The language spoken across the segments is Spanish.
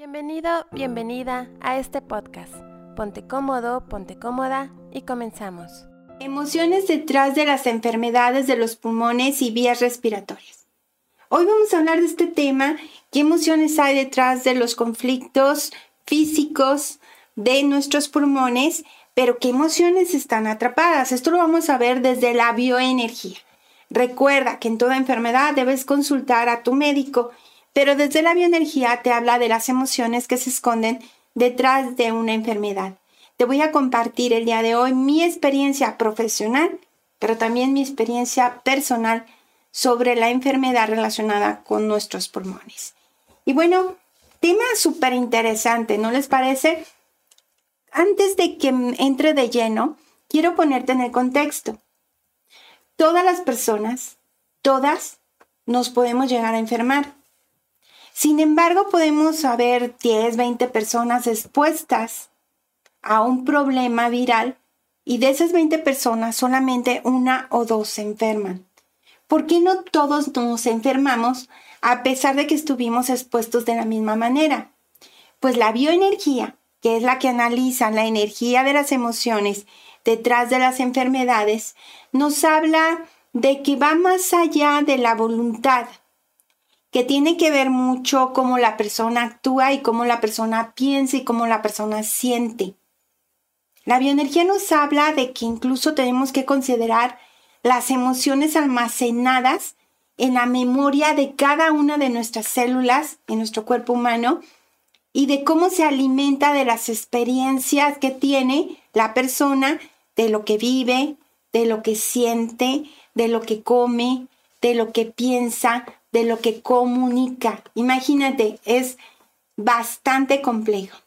Bienvenido, bienvenida a este podcast. Ponte cómodo, ponte cómoda y comenzamos. Emociones detrás de las enfermedades de los pulmones y vías respiratorias. Hoy vamos a hablar de este tema, qué emociones hay detrás de los conflictos físicos de nuestros pulmones, pero qué emociones están atrapadas. Esto lo vamos a ver desde la bioenergía. Recuerda que en toda enfermedad debes consultar a tu médico pero desde la bioenergía te habla de las emociones que se esconden detrás de una enfermedad. Te voy a compartir el día de hoy mi experiencia profesional, pero también mi experiencia personal sobre la enfermedad relacionada con nuestros pulmones. Y bueno, tema súper interesante, ¿no les parece? Antes de que entre de lleno, quiero ponerte en el contexto. Todas las personas, todas, nos podemos llegar a enfermar. Sin embargo, podemos haber 10, 20 personas expuestas a un problema viral y de esas 20 personas solamente una o dos se enferman. ¿Por qué no todos nos enfermamos a pesar de que estuvimos expuestos de la misma manera? Pues la bioenergía, que es la que analiza la energía de las emociones detrás de las enfermedades, nos habla de que va más allá de la voluntad que tiene que ver mucho cómo la persona actúa y cómo la persona piensa y cómo la persona siente. La bioenergía nos habla de que incluso tenemos que considerar las emociones almacenadas en la memoria de cada una de nuestras células en nuestro cuerpo humano y de cómo se alimenta de las experiencias que tiene la persona, de lo que vive, de lo que siente, de lo que come, de lo que piensa, de lo que comunica. Imagínate, es bastante complejo.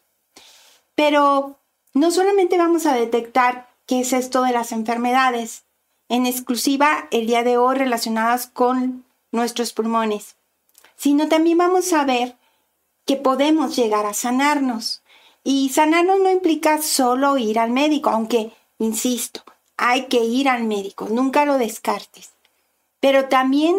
Pero no solamente vamos a detectar qué es esto de las enfermedades, en exclusiva el día de hoy relacionadas con nuestros pulmones, sino también vamos a ver que podemos llegar a sanarnos. Y sanarnos no implica solo ir al médico, aunque, insisto, hay que ir al médico, nunca lo descartes. Pero también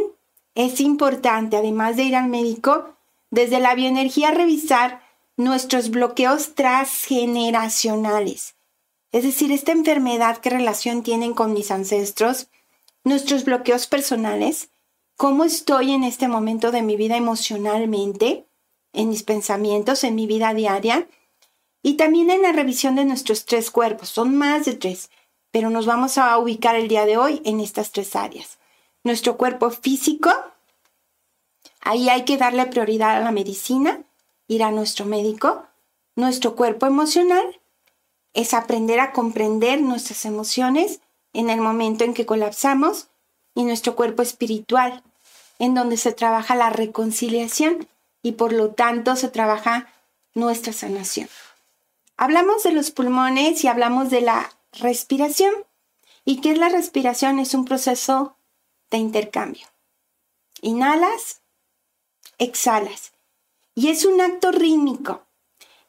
es importante, además de ir al médico, desde la bioenergía revisar nuestros bloqueos transgeneracionales. Es decir, esta enfermedad, qué relación tienen con mis ancestros, nuestros bloqueos personales, cómo estoy en este momento de mi vida emocionalmente, en mis pensamientos, en mi vida diaria, y también en la revisión de nuestros tres cuerpos. Son más de tres, pero nos vamos a ubicar el día de hoy en estas tres áreas nuestro cuerpo físico, ahí hay que darle prioridad a la medicina, ir a nuestro médico. Nuestro cuerpo emocional es aprender a comprender nuestras emociones en el momento en que colapsamos y nuestro cuerpo espiritual, en donde se trabaja la reconciliación y por lo tanto se trabaja nuestra sanación. Hablamos de los pulmones y hablamos de la respiración. ¿Y qué es la respiración? Es un proceso de intercambio. Inhalas, exhalas. Y es un acto rítmico.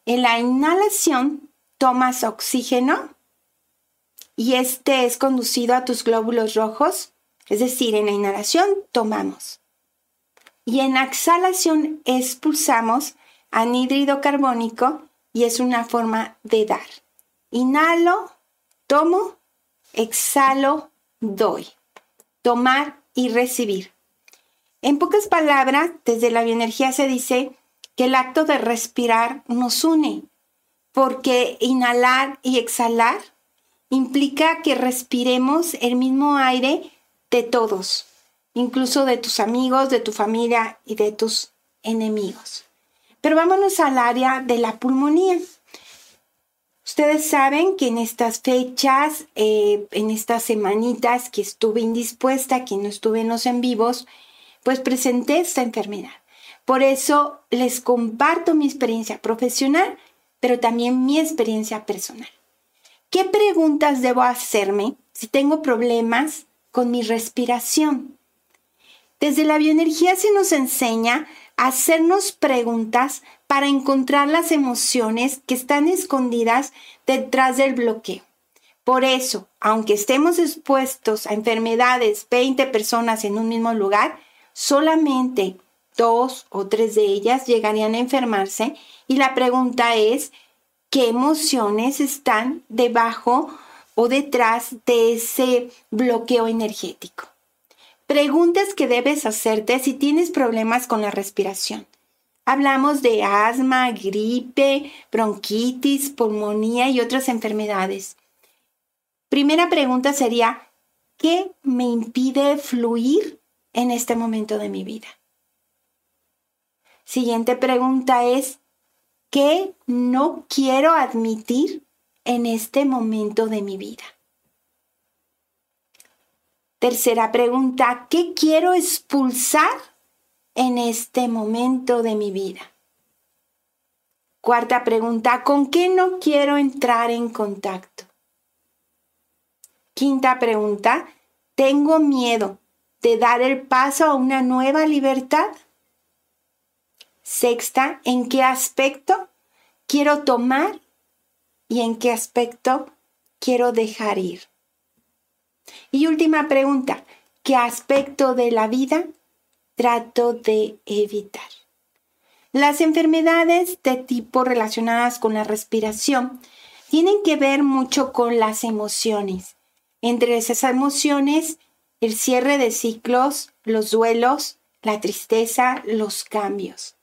En la inhalación tomas oxígeno y este es conducido a tus glóbulos rojos, es decir, en la inhalación tomamos. Y en la exhalación expulsamos anhídrido carbónico y es una forma de dar. Inhalo, tomo, exhalo, doy tomar y recibir. En pocas palabras, desde la bioenergía se dice que el acto de respirar nos une, porque inhalar y exhalar implica que respiremos el mismo aire de todos, incluso de tus amigos, de tu familia y de tus enemigos. Pero vámonos al área de la pulmonía. Ustedes saben que en estas fechas, eh, en estas semanitas que estuve indispuesta, que no estuve en los en vivos, pues presenté esta enfermedad. Por eso les comparto mi experiencia profesional, pero también mi experiencia personal. ¿Qué preguntas debo hacerme si tengo problemas con mi respiración? Desde la bioenergía se nos enseña hacernos preguntas para encontrar las emociones que están escondidas detrás del bloqueo. Por eso, aunque estemos expuestos a enfermedades 20 personas en un mismo lugar, solamente dos o tres de ellas llegarían a enfermarse y la pregunta es, ¿qué emociones están debajo o detrás de ese bloqueo energético? Preguntas que debes hacerte si tienes problemas con la respiración. Hablamos de asma, gripe, bronquitis, pulmonía y otras enfermedades. Primera pregunta sería, ¿qué me impide fluir en este momento de mi vida? Siguiente pregunta es, ¿qué no quiero admitir en este momento de mi vida? Tercera pregunta, ¿qué quiero expulsar en este momento de mi vida? Cuarta pregunta, ¿con qué no quiero entrar en contacto? Quinta pregunta, ¿tengo miedo de dar el paso a una nueva libertad? Sexta, ¿en qué aspecto quiero tomar y en qué aspecto quiero dejar ir? Y última pregunta, ¿qué aspecto de la vida trato de evitar. Las enfermedades de tipo relacionadas con la respiración tienen que ver mucho con las emociones. Entre esas emociones, el cierre de ciclos, los duelos, la tristeza, los cambios.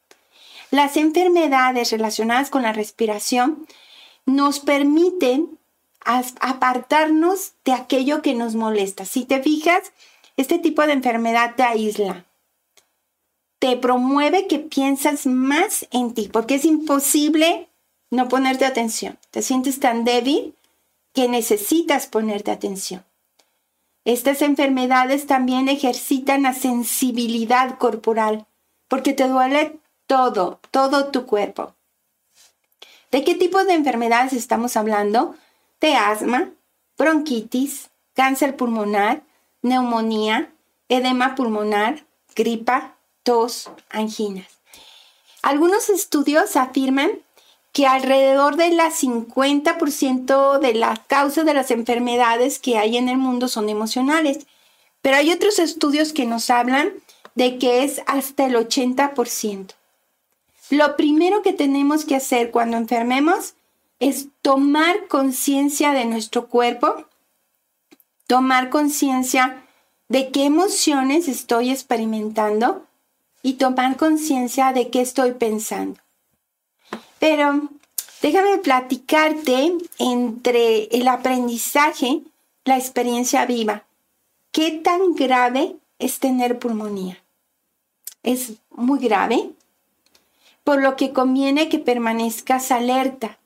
Las enfermedades relacionadas con la respiración nos permiten apartarnos de aquello que nos molesta. Si te fijas, este tipo de enfermedad te aísla, te promueve que piensas más en ti, porque es imposible no ponerte atención. Te sientes tan débil que necesitas ponerte atención. Estas enfermedades también ejercitan la sensibilidad corporal, porque te duele todo, todo tu cuerpo. ¿De qué tipo de enfermedades estamos hablando? De asma, bronquitis, cáncer pulmonar, neumonía, edema pulmonar, gripa, tos, anginas. Algunos estudios afirman que alrededor del 50% de las causas de las enfermedades que hay en el mundo son emocionales, pero hay otros estudios que nos hablan de que es hasta el 80%. Lo primero que tenemos que hacer cuando enfermemos es tomar conciencia de nuestro cuerpo, tomar conciencia de qué emociones estoy experimentando y tomar conciencia de qué estoy pensando. Pero déjame platicarte entre el aprendizaje, la experiencia viva. ¿Qué tan grave es tener pulmonía? Es muy grave, por lo que conviene que permanezcas alerta.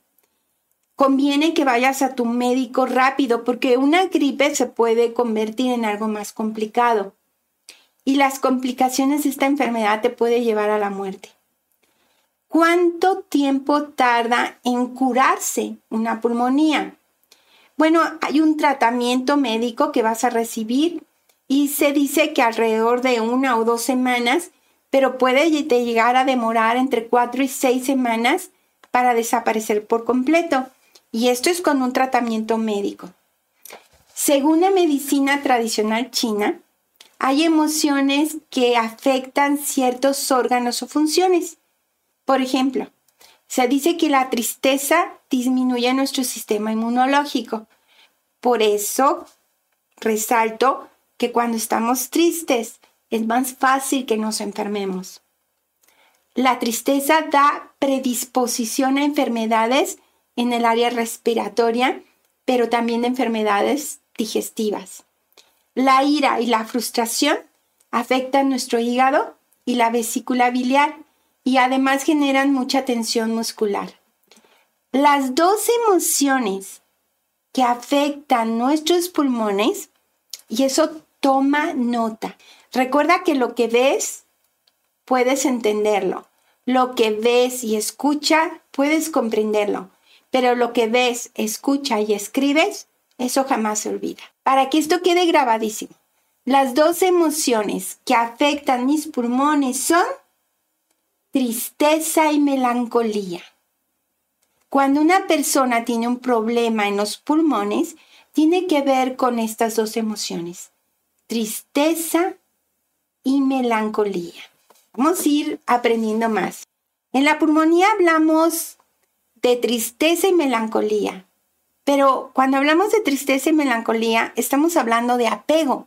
Conviene que vayas a tu médico rápido porque una gripe se puede convertir en algo más complicado y las complicaciones de esta enfermedad te puede llevar a la muerte. ¿Cuánto tiempo tarda en curarse una pulmonía? Bueno, hay un tratamiento médico que vas a recibir y se dice que alrededor de una o dos semanas, pero puede llegar a demorar entre cuatro y seis semanas para desaparecer por completo. Y esto es con un tratamiento médico. Según la medicina tradicional china, hay emociones que afectan ciertos órganos o funciones. Por ejemplo, se dice que la tristeza disminuye nuestro sistema inmunológico. Por eso, resalto que cuando estamos tristes es más fácil que nos enfermemos. La tristeza da predisposición a enfermedades en el área respiratoria, pero también enfermedades digestivas. La ira y la frustración afectan nuestro hígado y la vesícula biliar y además generan mucha tensión muscular. Las dos emociones que afectan nuestros pulmones, y eso toma nota. Recuerda que lo que ves, puedes entenderlo. Lo que ves y escucha, puedes comprenderlo. Pero lo que ves, escucha y escribes, eso jamás se olvida. Para que esto quede grabadísimo, las dos emociones que afectan mis pulmones son tristeza y melancolía. Cuando una persona tiene un problema en los pulmones, tiene que ver con estas dos emociones, tristeza y melancolía. Vamos a ir aprendiendo más. En la pulmonía hablamos de tristeza y melancolía, pero cuando hablamos de tristeza y melancolía estamos hablando de apego,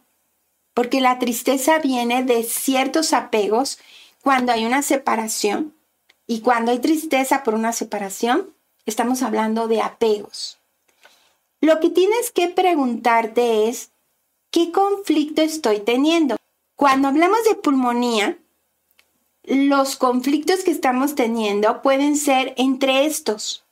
porque la tristeza viene de ciertos apegos cuando hay una separación y cuando hay tristeza por una separación, estamos hablando de apegos. Lo que tienes que preguntarte es, ¿qué conflicto estoy teniendo? Cuando hablamos de pulmonía, los conflictos que estamos teniendo pueden ser entre estos.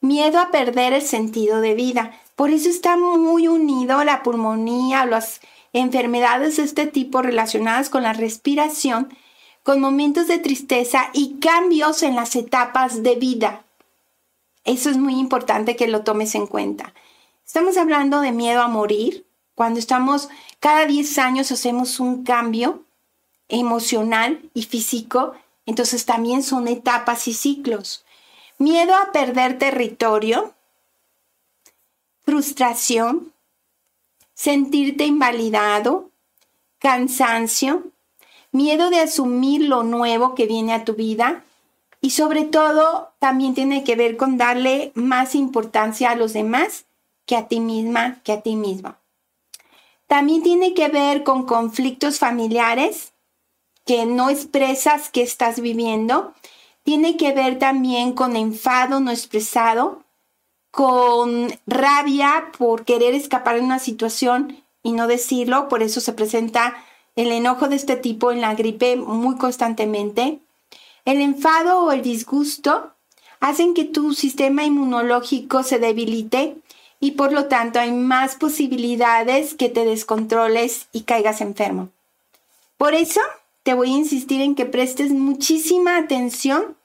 Miedo a perder el sentido de vida. Por eso está muy unido la pulmonía, las enfermedades de este tipo relacionadas con la respiración, con momentos de tristeza y cambios en las etapas de vida. Eso es muy importante que lo tomes en cuenta. Estamos hablando de miedo a morir. Cuando estamos, cada 10 años hacemos un cambio emocional y físico, entonces también son etapas y ciclos. Miedo a perder territorio, frustración, sentirte invalidado, cansancio, miedo de asumir lo nuevo que viene a tu vida y sobre todo también tiene que ver con darle más importancia a los demás que a ti misma, que a ti mismo. También tiene que ver con conflictos familiares, que no expresas que estás viviendo. Tiene que ver también con enfado no expresado, con rabia por querer escapar de una situación y no decirlo. Por eso se presenta el enojo de este tipo en la gripe muy constantemente. El enfado o el disgusto hacen que tu sistema inmunológico se debilite y por lo tanto hay más posibilidades que te descontroles y caigas enfermo. Por eso te voy a insistir en que prestes muchísima atención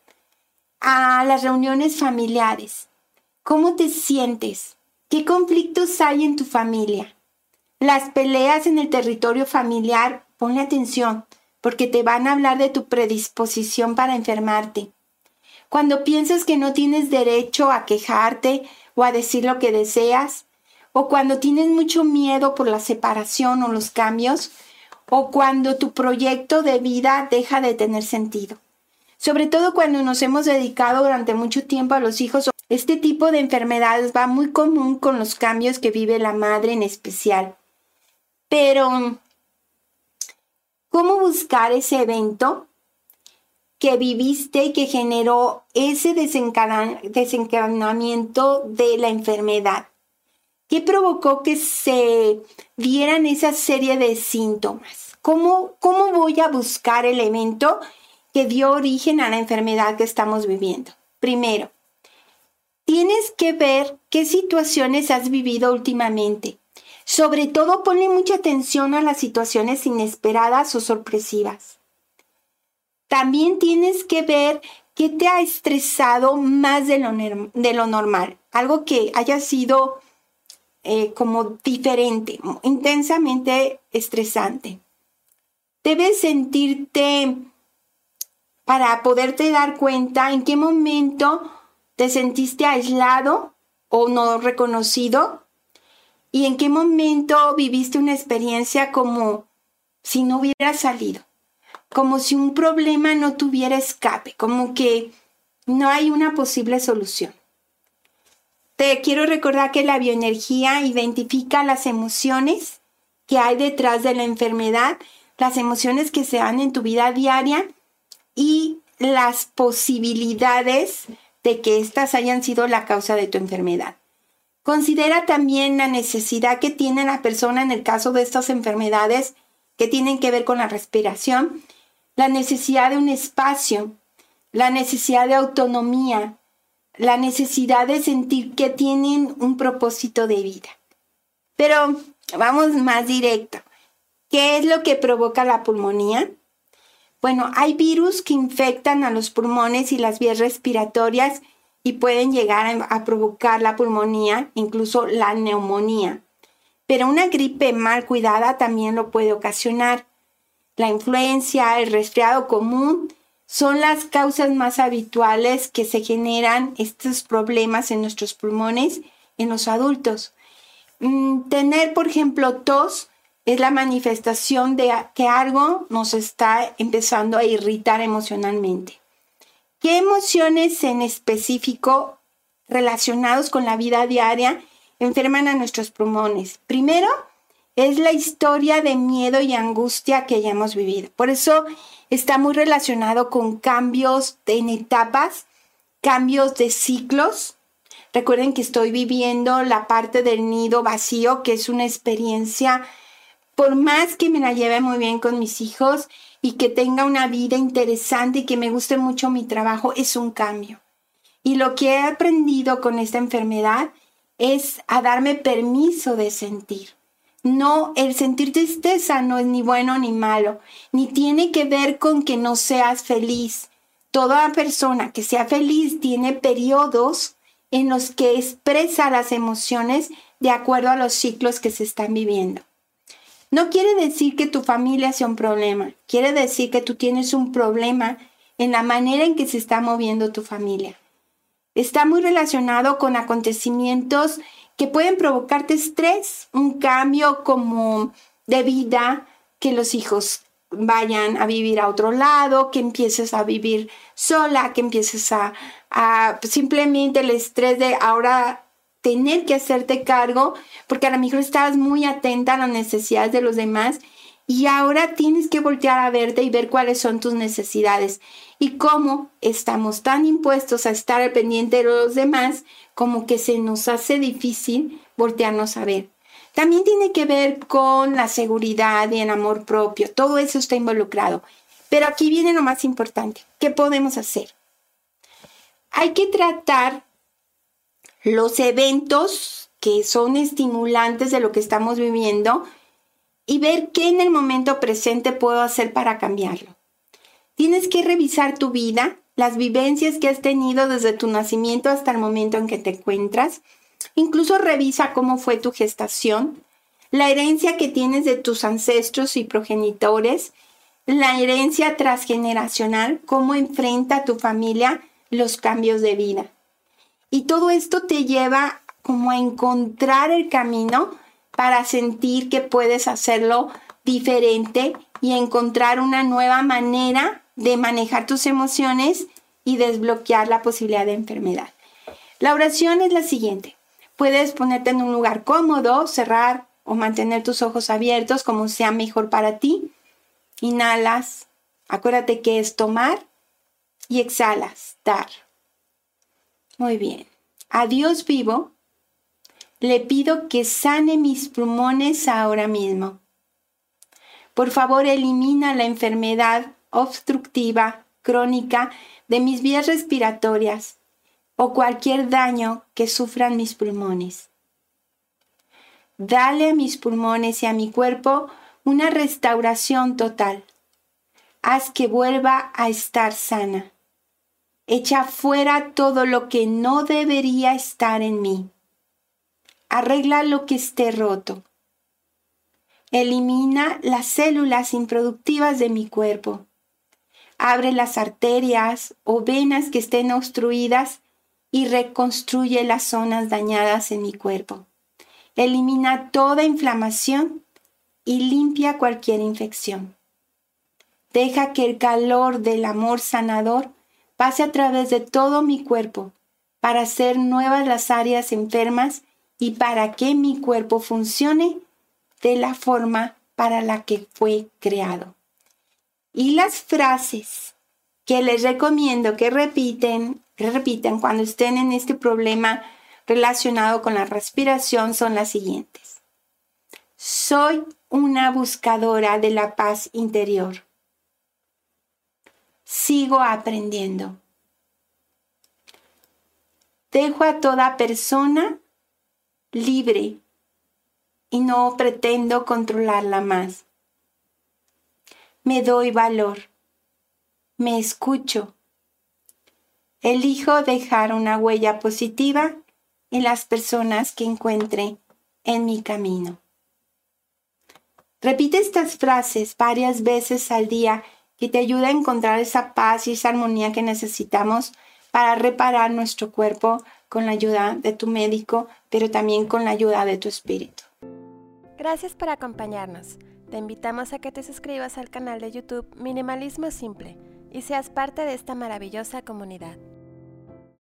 a las reuniones familiares. ¿Cómo te sientes? ¿Qué conflictos hay en tu familia? Las peleas en el territorio familiar, ponle atención, porque te van a hablar de tu predisposición para enfermarte. Cuando piensas que no tienes derecho a quejarte o a decir lo que deseas, o cuando tienes mucho miedo por la separación o los cambios, o cuando tu proyecto de vida deja de tener sentido. Sobre todo cuando nos hemos dedicado durante mucho tiempo a los hijos. Este tipo de enfermedades va muy común con los cambios que vive la madre en especial. Pero, ¿cómo buscar ese evento que viviste y que generó ese desencadenamiento de la enfermedad? ¿Qué provocó que se dieran esa serie de síntomas? ¿Cómo, ¿Cómo voy a buscar el evento que dio origen a la enfermedad que estamos viviendo? Primero, tienes que ver qué situaciones has vivido últimamente. Sobre todo, ponle mucha atención a las situaciones inesperadas o sorpresivas. También tienes que ver qué te ha estresado más de lo, de lo normal. Algo que haya sido eh, como diferente, intensamente estresante. Debes sentirte para poderte dar cuenta en qué momento te sentiste aislado o no reconocido y en qué momento viviste una experiencia como si no hubiera salido, como si un problema no tuviera escape, como que no hay una posible solución. Te quiero recordar que la bioenergía identifica las emociones que hay detrás de la enfermedad, las emociones que se dan en tu vida diaria y las posibilidades de que éstas hayan sido la causa de tu enfermedad. Considera también la necesidad que tiene la persona en el caso de estas enfermedades que tienen que ver con la respiración, la necesidad de un espacio, la necesidad de autonomía, la necesidad de sentir que tienen un propósito de vida. Pero vamos más directo. ¿Qué es lo que provoca la pulmonía? Bueno, hay virus que infectan a los pulmones y las vías respiratorias y pueden llegar a, provocar la pulmonía, incluso la neumonía. Pero una gripe mal cuidada también lo puede ocasionar. La influencia, el resfriado común son las causas más habituales que se generan estos problemas en nuestros pulmones en los adultos. Mm, tener, por ejemplo, tos es la manifestación de que algo nos está empezando a irritar emocionalmente. ¿Qué emociones en específico relacionados con la vida diaria enferman a nuestros pulmones? Primero, es la historia de miedo y angustia que hayamos vivido. Por eso está muy relacionado con cambios en etapas, cambios de ciclos. Recuerden que estoy viviendo la parte del nido vacío, que es una experiencia, por más que me la lleve muy bien con mis hijos y que tenga una vida interesante y que me guste mucho mi trabajo, es un cambio. Y lo que he aprendido con esta enfermedad es a darme permiso de sentir. No, el sentir tristeza no es ni bueno ni malo, ni tiene que ver con que no seas feliz. Toda persona que sea feliz tiene periodos en los que expresa las emociones de acuerdo a los ciclos que se están viviendo. No quiere decir que tu familia sea un problema, quiere decir que tú tienes un problema en la manera en que se está moviendo tu familia. Está muy relacionado con acontecimientos que pueden provocarte estrés, un cambio como de vida, que los hijos vayan a vivir a otro lado, que empieces a vivir sola, que empieces a, simplemente el estrés de ahora tener que hacerte cargo, porque a lo mejor estabas muy atenta a las necesidades de los demás y ahora tienes que voltear a verte y ver cuáles son tus necesidades y cómo estamos tan impuestos a estar al pendiente de los demás como que se nos hace difícil voltearnos a ver. También tiene que ver con la seguridad y el amor propio. Todo eso está involucrado. Pero aquí viene lo más importante. ¿Qué podemos hacer? Hay que tratar los eventos que son estimulantes de lo que estamos viviendo y ver qué en el momento presente puedo hacer para cambiarlo. Tienes que revisar tu vida, las vivencias que has tenido desde tu nacimiento hasta el momento en que te encuentras. Incluso revisa cómo fue tu gestación, la herencia que tienes de tus ancestros y progenitores, la herencia transgeneracional, cómo enfrenta tu familia los cambios de vida. Y todo esto te lleva como a encontrar el camino para sentir que puedes hacerlo diferente y encontrar una nueva manera de manejar tus emociones y desbloquear la posibilidad de enfermedad. La oración es la siguiente. Puedes ponerte en un lugar cómodo, cerrar o mantener tus ojos abiertos como sea mejor para ti. Inhalas. Acuérdate que es tomar y exhalas, dar. Muy bien. A Dios vivo le pido que sane mis pulmones ahora mismo. Por favor, elimina la enfermedad obstructiva crónica de mis vías respiratorias o cualquier daño que sufran mis pulmones. Dale a mis pulmones y a mi cuerpo una restauración total. Haz que vuelva a estar sana. Echa fuera todo lo que no debería estar en mí. Arregla lo que esté roto. Elimina las células improductivas de mi cuerpo abre las arterias o venas que estén obstruidas y reconstruye las zonas dañadas en mi cuerpo. Elimina toda inflamación y limpia cualquier infección. Deja que el calor del amor sanador pase a través de todo mi cuerpo para hacer nuevas las áreas enfermas y para que mi cuerpo funcione de la forma para la que fue creado. Y las frases que les recomiendo que repiten, repitan cuando estén en este problema relacionado con la respiración son las siguientes. Soy una buscadora de la paz interior. Sigo aprendiendo. Dejo a toda persona libre y no pretendo controlarla más me doy valor, me escucho. Elijo dejar una huella positiva en las personas que encuentre en mi camino. Repite estas frases varias veces al día que te ayuda a encontrar esa paz y esa armonía que necesitamos para reparar nuestro cuerpo con la ayuda de tu médico, pero también con la ayuda de tu espíritu. Gracias por acompañarnos. Te invitamos a que te suscribas al canal de YouTube Minimalismo Simple y seas parte de esta maravillosa comunidad.